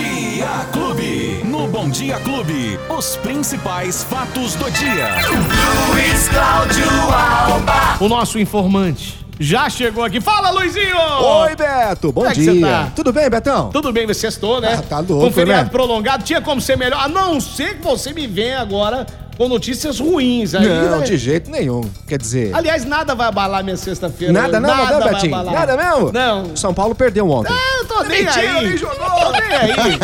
Dia Clube. No Bom Dia Clube, os principais fatos do dia. Luiz Cláudio Alba. O nosso informante já chegou aqui. Fala, Luizinho! Oi, Beto. Bom Como é que dia. você tá? Tudo bem, Betão? Tudo bem, você estou, né? Ah, tá louco, Com feriado né? prolongado, tinha como ser melhor. A não ser que você me venha agora com notícias ruins. Aí, Não, né? de jeito nenhum. Quer dizer, Aliás, nada vai abalar minha sexta-feira. nada, nada, nada não, vai Betinho? abalar. Nada mesmo? Não. São Paulo perdeu ontem. Ah, eu tô nem Mentira, aí. nem jogou. Tô nem aí.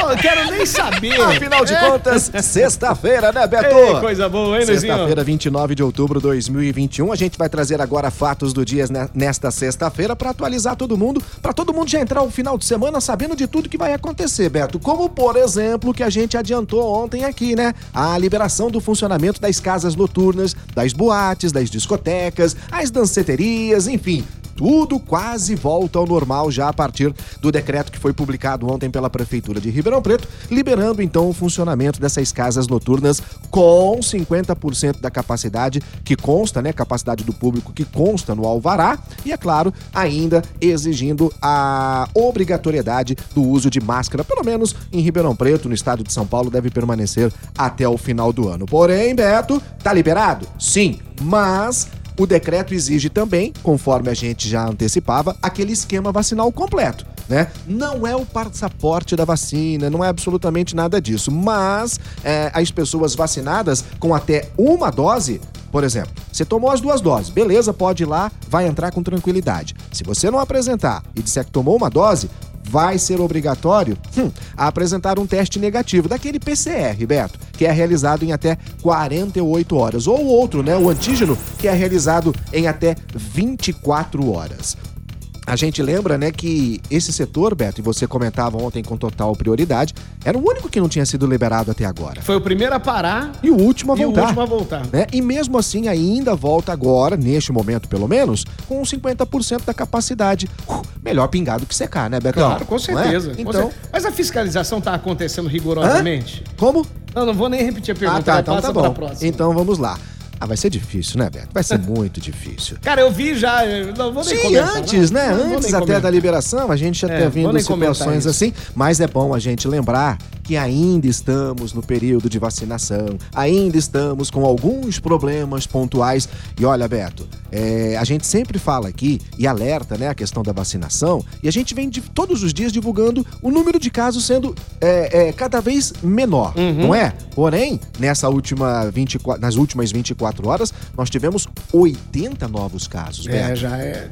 Tô- não quero nem saber. Afinal de É. contas, sexta-feira, né, Beto? Ei, coisa boa, hein? Sexta-feira, 29 de outubro de 2021. A gente vai trazer agora fatos do dia ne- nesta sexta-feira para atualizar todo mundo, para todo mundo já entrar o final de semana sabendo de tudo que vai acontecer, Beto. Como, por exemplo, o que a gente adiantou ontem aqui, né? A liberação do funcionamento das casas noturnas, das boates, das discotecas, as danceterias, enfim. Tudo quase volta ao normal já a partir do decreto que foi publicado ontem pela Prefeitura de Ribeirão Preto, liberando então o funcionamento dessas casas noturnas com 50% da capacidade que consta, né? Capacidade do público que consta no Alvará e, é claro, ainda exigindo a obrigatoriedade do uso de máscara, pelo menos em Ribeirão Preto, no estado de São Paulo, deve permanecer até o final do ano. Porém, Beto, tá liberado? Sim, mas o decreto exige também, conforme a gente já antecipava, aquele esquema vacinal completo. Né? Não é o passaporte da vacina, não é absolutamente nada disso. Mas é, as pessoas vacinadas com até uma dose, por exemplo, você tomou as duas doses, beleza, pode ir lá, vai entrar com tranquilidade. Se você não apresentar e disser que tomou uma dose, vai ser obrigatório hum, apresentar um teste negativo, daquele PCR, Beto, que é realizado em até 48 horas. Ou outro, né, o antígeno, que é realizado em até 24 horas. A gente lembra, né, que esse setor, Beto, e você comentava ontem com total prioridade, era o único que não tinha sido liberado até agora. Foi o primeiro a parar E o último a e o voltar. último a voltar. né? E mesmo assim ainda volta agora, neste momento pelo menos, com 50% da capacidade. Uh, melhor pingado que secar, né, Betão? Claro, com é? certeza. com Então, Mas a fiscalização tá acontecendo rigorosamente? como? Não, não vou nem repetir a pergunta, Ah, tá, vai, então tá bom. próxima. Então vamos lá. Ah, vai ser difícil, né, Beto? Vai ser muito difícil. Cara, eu vi já. eu Não vou nem Sim, comentar, antes, não. né? Não antes até comentar. da liberação, a gente já É, vou vindo situações assim, mas é bom a gente lembrar que ainda estamos no período de vacinação, ainda estamos com alguns problemas pontuais. E olha, Beto, é, a gente sempre fala aqui e alerta, né, a questão da vacinação, e a gente vem de, todos os dias divulgando o número de casos sendo é, é, cada vez menor, Uhum. não é? Porém, nessa última 24, nas últimas 24 horas, nós tivemos 80 novos casos, Beto. É, já é.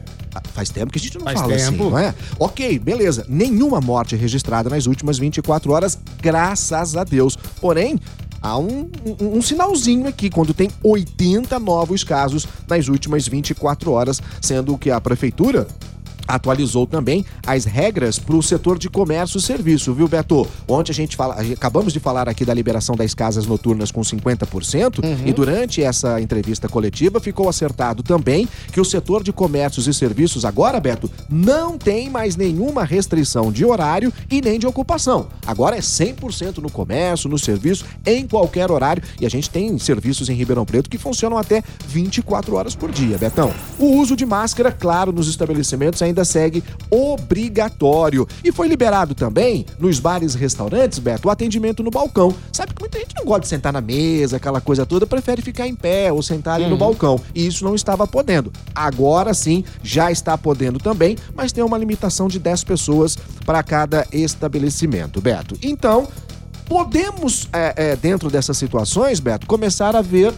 Faz tempo que a gente não Faz fala assim, tempo. não é? Ok, beleza. Nenhuma morte registrada nas últimas 24 horas, graças a Deus. Porém, há um, um- um sinalzinho aqui, quando tem 80 novos casos nas últimas 24 horas, sendo que a prefeitura atualizou também as regras para o setor de comércio e serviço, viu, Beto? Ontem a gente fala, acabamos de falar aqui da liberação das casas noturnas com 50% e durante essa entrevista coletiva ficou acertado também que o setor de comércios e serviços agora, Beto, não tem mais nenhuma restrição de horário e nem de ocupação. Agora é 100% no comércio, no serviço, em qualquer horário e a gente tem serviços em Ribeirão Preto que funcionam até 24 horas por dia, Betão. O uso de máscara, claro, nos estabelecimentos ainda segue obrigatório. E foi liberado também, nos bares e restaurantes, Beto, o atendimento no balcão. Sabe que muita gente não gosta de sentar na mesa, aquela coisa toda, prefere ficar em pé ou sentar ali no balcão. E isso não estava podendo. Agora sim, já está podendo também, mas tem uma limitação de 10 pessoas para cada estabelecimento, Beto. Então, podemos, é, é, dentro dessas situações, Beto, começar a ver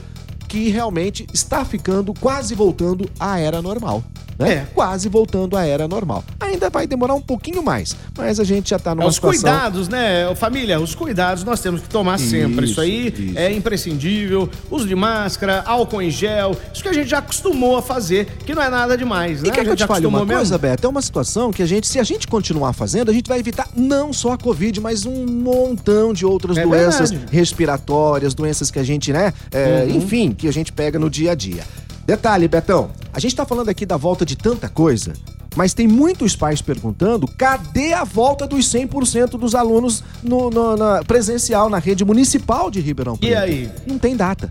que realmente está ficando quase voltando à era normal. Né? É. Quase voltando à era normal. Ainda vai demorar um pouquinho mais, mas a gente já está numa É, os situação... cuidados, né, família? Os cuidados nós temos que tomar sempre. Isso Isso, aí isso. é imprescindível. Uso de máscara, álcool em gel. Isso que a gente já acostumou a fazer, que não é nada demais, né? E quer a que eu te fale uma acostumou coisa, mesmo. Beto? É uma situação que a gente, se a gente continuar fazendo, a gente vai evitar não só a Covid, mas um montão de outras É doenças verdade. respiratórias, doenças que a gente, né, é, Uhum. enfim, que a gente pega no dia a dia. Detalhe, Betão, a gente tá falando aqui da volta de tanta coisa, mas tem muitos pais perguntando cadê a volta dos 100% dos alunos no, no- na presencial na rede municipal de Ribeirão E Preto? aí? Não tem data.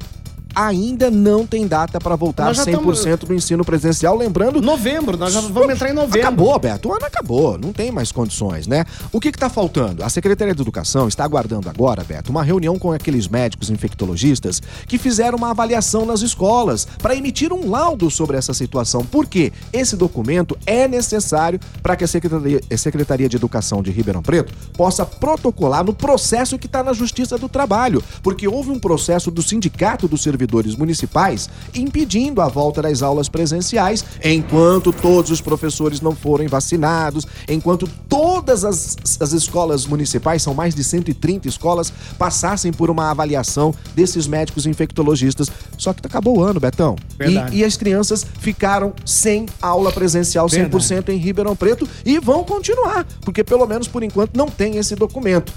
Ainda não tem data para voltar Nós já 100% do ensino presencial. Lembrando, Novembro, nós já vamos entrar em novembro. Acabou, Beto. O ano acabou. Não tem mais condições, né? O que está faltando? A Secretaria de Educação está aguardando agora, Beto, uma reunião com aqueles médicos infectologistas que fizeram uma avaliação nas escolas para emitir um laudo sobre essa situação. Por quê? Esse documento é necessário para que a Secretaria, a Secretaria de Educação de Ribeirão Preto possa protocolar no processo que está na Justiça do Trabalho. Porque houve um processo do Sindicato dos Servidores Municipais impedindo a volta das aulas presenciais enquanto todos os professores não forem vacinados, enquanto todas as, as escolas municipais, são mais de 130 escolas, passassem por uma avaliação desses médicos infectologistas. Só que acabou o ano, Betão. Verdade. E, e as crianças ficaram sem aula presencial 100% em Ribeirão Preto e vão continuar, porque pelo menos por enquanto não tem esse documento.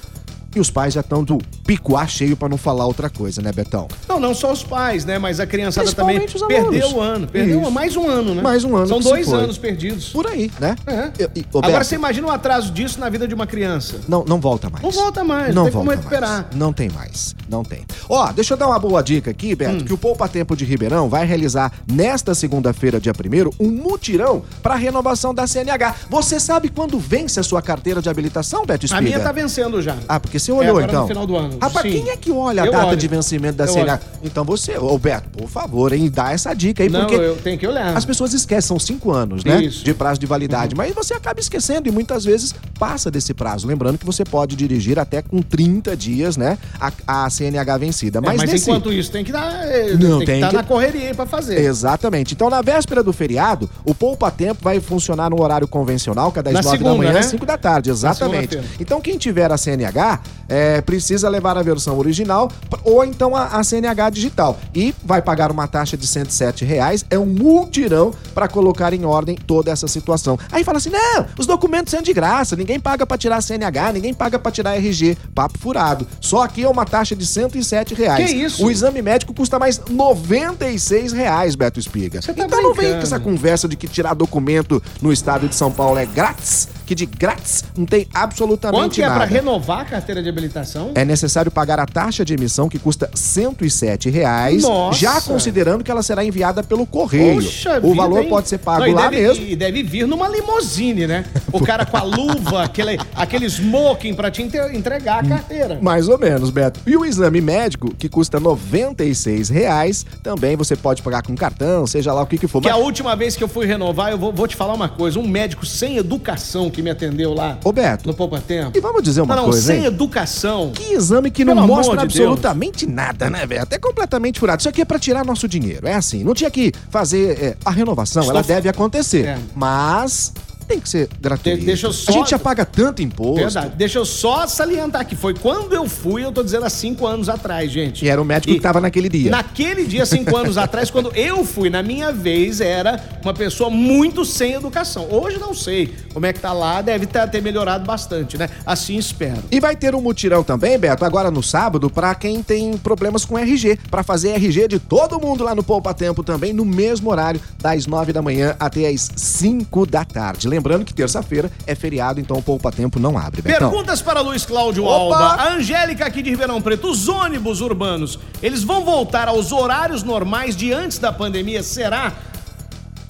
E os pais já estão do picuá cheio para não falar outra coisa, né, Betão? Não, não só os pais, né? Mas a criançada também perdeu o ano. Perdeu Isso. mais um ano, né? Mais um ano São dois anos perdidos. Por aí, né? É. E, ô, Agora você imagina o atraso disso na vida de uma criança. Não, não volta mais. Não volta mais, Não não tem como volta recuperar. mais. Não tem mais. Não tem. Ó, deixa eu dar uma boa dica aqui, Beto, Hum. que o Poupa Tempo de Ribeirão vai realizar nesta segunda-feira, dia 1 um mutirão para renovação da CNH. Você sabe quando vence a sua carteira de habilitação, Beto A Espiga? minha tá vencendo já. Ah, porque você É, olhou agora então. no final do ano. Rapaz, Sim. quem é que olha a Eu data olho. de vencimento da Eu CNH? olho. Então você, ô Beto, por favor, hein, dá essa dica aí, Não, porque eu tenho que olhar. as pessoas esquecem, são cinco anos, né? Isso. Uhum. De prazo de validade. Mas você acaba esquecendo e muitas vezes passa desse prazo. Lembrando que você pode dirigir até com 30 dias, né? A, a CNH vencida. É, Mas, mas nesse... enquanto isso, tem que dar, eh, Não, tem, tem que estar que- na correria aí pra fazer. Exatamente. Então, na véspera do feriado, o Poupa Tempo vai funcionar no horário convencional, que é das Na 9 da manhã né? às 5 da tarde. Exatamente. Então, quem tiver a CNH, é, precisa levar a versão original ou então a, a CNH digital. E vai pagar uma taxa de 107 reais. É um multirão para colocar em ordem toda essa situação. Aí fala assim: não, os documentos são de graça, ninguém paga para tirar a CNH, ninguém paga para tirar RG. Papo furado. Só aqui é uma taxa de 107 reais. Que isso? O exame médico custa mais 96 reais, Beto Espiga. Tá então não vem brincando. com essa conversa de que tirar documento no estado de São Paulo é grátis, que de grátis não tem absolutamente Quanto é nada. pra renovar a carteira de habilitação? É necessário pagar a taxa de emissão que custa 107 reais, Nossa! já considerando que ela será enviada pelo correio. Poxa o vida, valor hein? pode ser pago Não, lá deve, mesmo. E deve vir numa limusine, né? O cara com a luva, aquele, aquele smoking pra te entregar a carteira. Mais ou menos, Beto. E o exame médico, que custa 96 reais, também você pode pagar com cartão, seja lá o que, que for. Que Mas- a última vez que eu fui renovar, eu vou, vou te falar uma coisa: um médico sem educação que me atendeu lá Ô, Beto, no Poupa Tempo. e vamos dizer uma não, não, coisa, sem hein? educação. Que exame que não Pelo mostra de absolutamente nada, né, velho? Até completamente furado. Isso aqui é pra tirar nosso dinheiro. É assim. Não tinha que fazer é, a renovação, Estou ela fa- deve acontecer. É. Mas tem que ser gratuito. De- deixa eu só- A gente já paga tanto imposto. Verdade. Deixa eu só salientar que foi quando eu fui, eu tô dizendo há cinco anos atrás, gente. E era o médico E que tava naquele dia. Naquele dia, cinco anos atrás, quando eu fui, na minha vez, era uma pessoa muito sem educação. Hoje não sei como é que tá lá, deve ter, ter melhorado bastante, né? Assim espero. E vai ter um mutirão também, Beto, agora no sábado, pra quem tem problemas com RG. Pra fazer RG de todo mundo lá no Poupa Tempo também, no mesmo horário, das 9 da manhã até as 5 da tarde. Lembrando que terça-feira é feriado, então o Poupa Tempo não abre, Betão. Perguntas para Luiz Cláudio Opa! Alba. A Angélica aqui de Ribeirão Preto. Os ônibus urbanos, eles vão voltar aos horários normais de antes da pandemia? Será?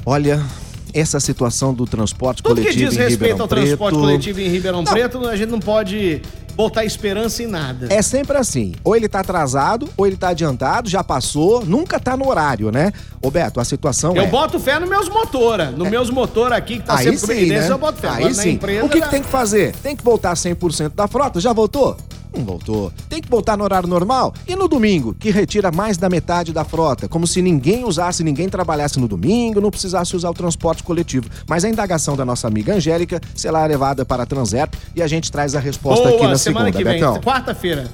Olha, essa situação do transporte Tudo que coletivo diz em respeito Ribeirão ao transporte Preto- coletivo em Ribeirão Não. Preto, a gente não pode botar esperança em nada. É sempre assim. Ou ele tá atrasado, ou ele tá adiantado, já passou, nunca tá no horário, né? Ô Beto, a situação Eu é... boto fé nos meus motora. Nos meus motor aqui, que tá Aí sempre sim, né? Eu boto fé. Aí Agora sim. empresa, o que, que tem que fazer? Tem que voltar 100% da frota? Já voltou? Não voltou. Tem que voltar no horário normal? E no domingo, que retira mais da metade da frota? Como se ninguém usasse, ninguém trabalhasse no domingo, não precisasse usar o transporte coletivo. Mas a indagação da nossa amiga Angélica será levada para a Transerp e a gente traz a resposta aqui Boa, na semana segunda, que vem, Betão. quarta-feira.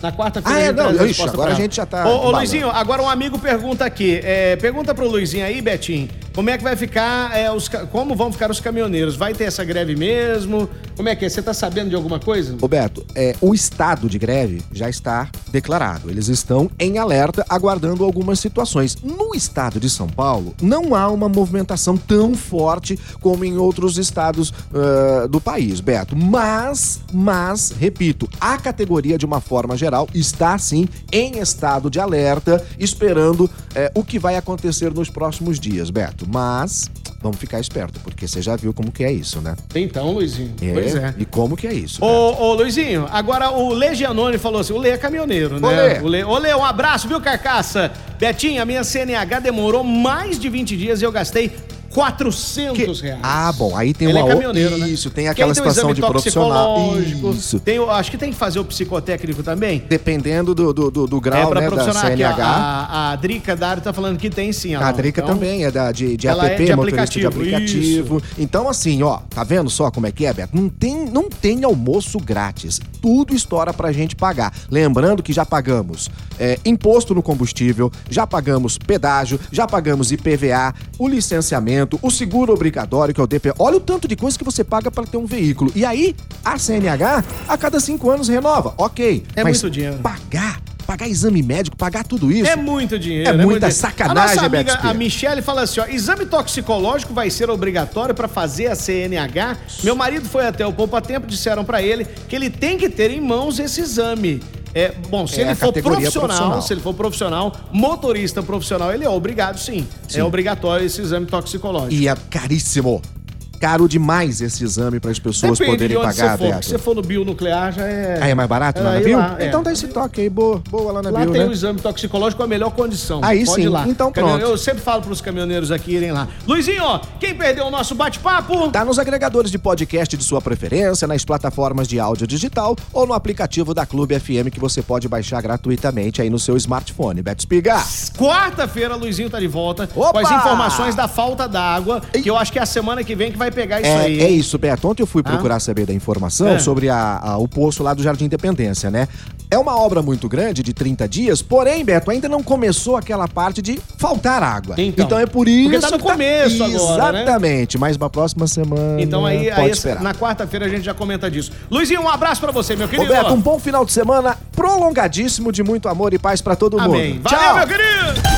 Na quarta-feira Ah, é, não, ixi, agora a gente já tá Ô, ô. Luizinho, agora um amigo pergunta aqui. é, pergunta pro Luizinho aí, Betinho. Como é que vai ficar, é, os, como vão ficar os caminhoneiros? Vai ter essa greve mesmo? Como é que é? Você tá sabendo de alguma coisa? Roberto, é, o estado de greve já está declarado. Eles estão em alerta, aguardando algumas situações. No estado de São Paulo, não há uma movimentação tão forte como em outros estados uh, do país, Beto. Mas, mas, repito, a categoria, de uma forma geral, está sim em estado de alerta, esperando é, o que vai acontecer nos próximos dias, Beto. Mas vamos ficar esperto, porque você já viu como que é isso, né? Então, Luizinho. É, pois é. E como que é isso? Ô, ô, Luizinho, agora o Legianone falou assim: o Lê é caminhoneiro, né? Ô, Lê. O Lê, ô, Lê, um abraço, viu, Carcaça? Betinho, a minha CNH demorou mais de 20 dias e eu gastei 400 reais. Ah, bom, aí tem Ele uma é o- né? Isso, tem aquela tem situação de profissional. Isso. Tem, acho que tem que fazer o psicotécnico também. Dependendo do, do, do- do É grau, pra né, da CNH. a, a Drica Dário tá falando que tem sim. ó. A Drica Então, também é da, de, de app, é de motorista de aplicativo, aplicativo. Então, assim, ó, tá vendo só como é que é, Beto? Não tem, não tem almoço grátis. Tudo estoura pra gente pagar. Lembrando que já pagamos é, imposto no combustível, já pagamos pedágio, já pagamos IPVA, o licenciamento, o seguro obrigatório, que é o DP. Olha o tanto de coisa que você paga pra ter um veículo. E aí, a CNH, a cada cinco anos renova. Ok. É mas muito dinheiro. Pagar, pagar exame médico, pagar tudo isso. É muito dinheiro. É muita dinheiro. sacanagem, A nossa amiga, Beto a Michelle, fala assim: ó, exame toxicológico vai ser obrigatório para fazer a CNH. Meu marido foi até o Poupa Tempo, disseram para ele que ele tem que ter em mãos esse exame. É, bom, se É ele for profissional, profissional. se ele for profissional, motorista profissional, ele é obrigado sim. Sim. É obrigatório esse exame toxicológico. E é caríssimo. Caro demais esse exame para as pessoas Depende poderem de pagar, você for. Beto. Se você for no bionuclear, já é. Ah, é mais barato lá É, na aí Bio? lá, é. Então dá esse toque aí, boa, boa lá na Lá Bio, tem né? o exame toxicológico com a melhor condição. Aí Pode sim. lá. Então pronto. Eu sempre falo pros caminhoneiros aqui irem lá. Luizinho, ó, quem perdeu o nosso bate-papo? Tá nos agregadores de podcast de sua preferência, nas plataformas de áudio digital ou no aplicativo da Clube FM que você pode baixar gratuitamente aí no seu smartphone. Beto Espiga. Quarta-feira, Luizinho tá de volta Opa! com as informações da falta d'água, que eu acho que é a semana que vem que vai pegar isso É, aí. é isso, Beto. Ontem eu fui procurar saber da informação É. sobre a- a- o poço lá do Jardim Independência, né? É uma obra muito grande, de 30 dias, porém, Beto, ainda não começou aquela parte de faltar água. Então. é por isso Porque tá no que começo agora, né? Exatamente, mas na próxima semana Então aí, aí na quarta-feira a gente já comenta disso. Luizinho, um abraço pra você, meu querido. Roberto, um bom final de semana prolongadíssimo de muito amor e paz pra todo Amém. mundo. Valeu, Tchau. meu querido!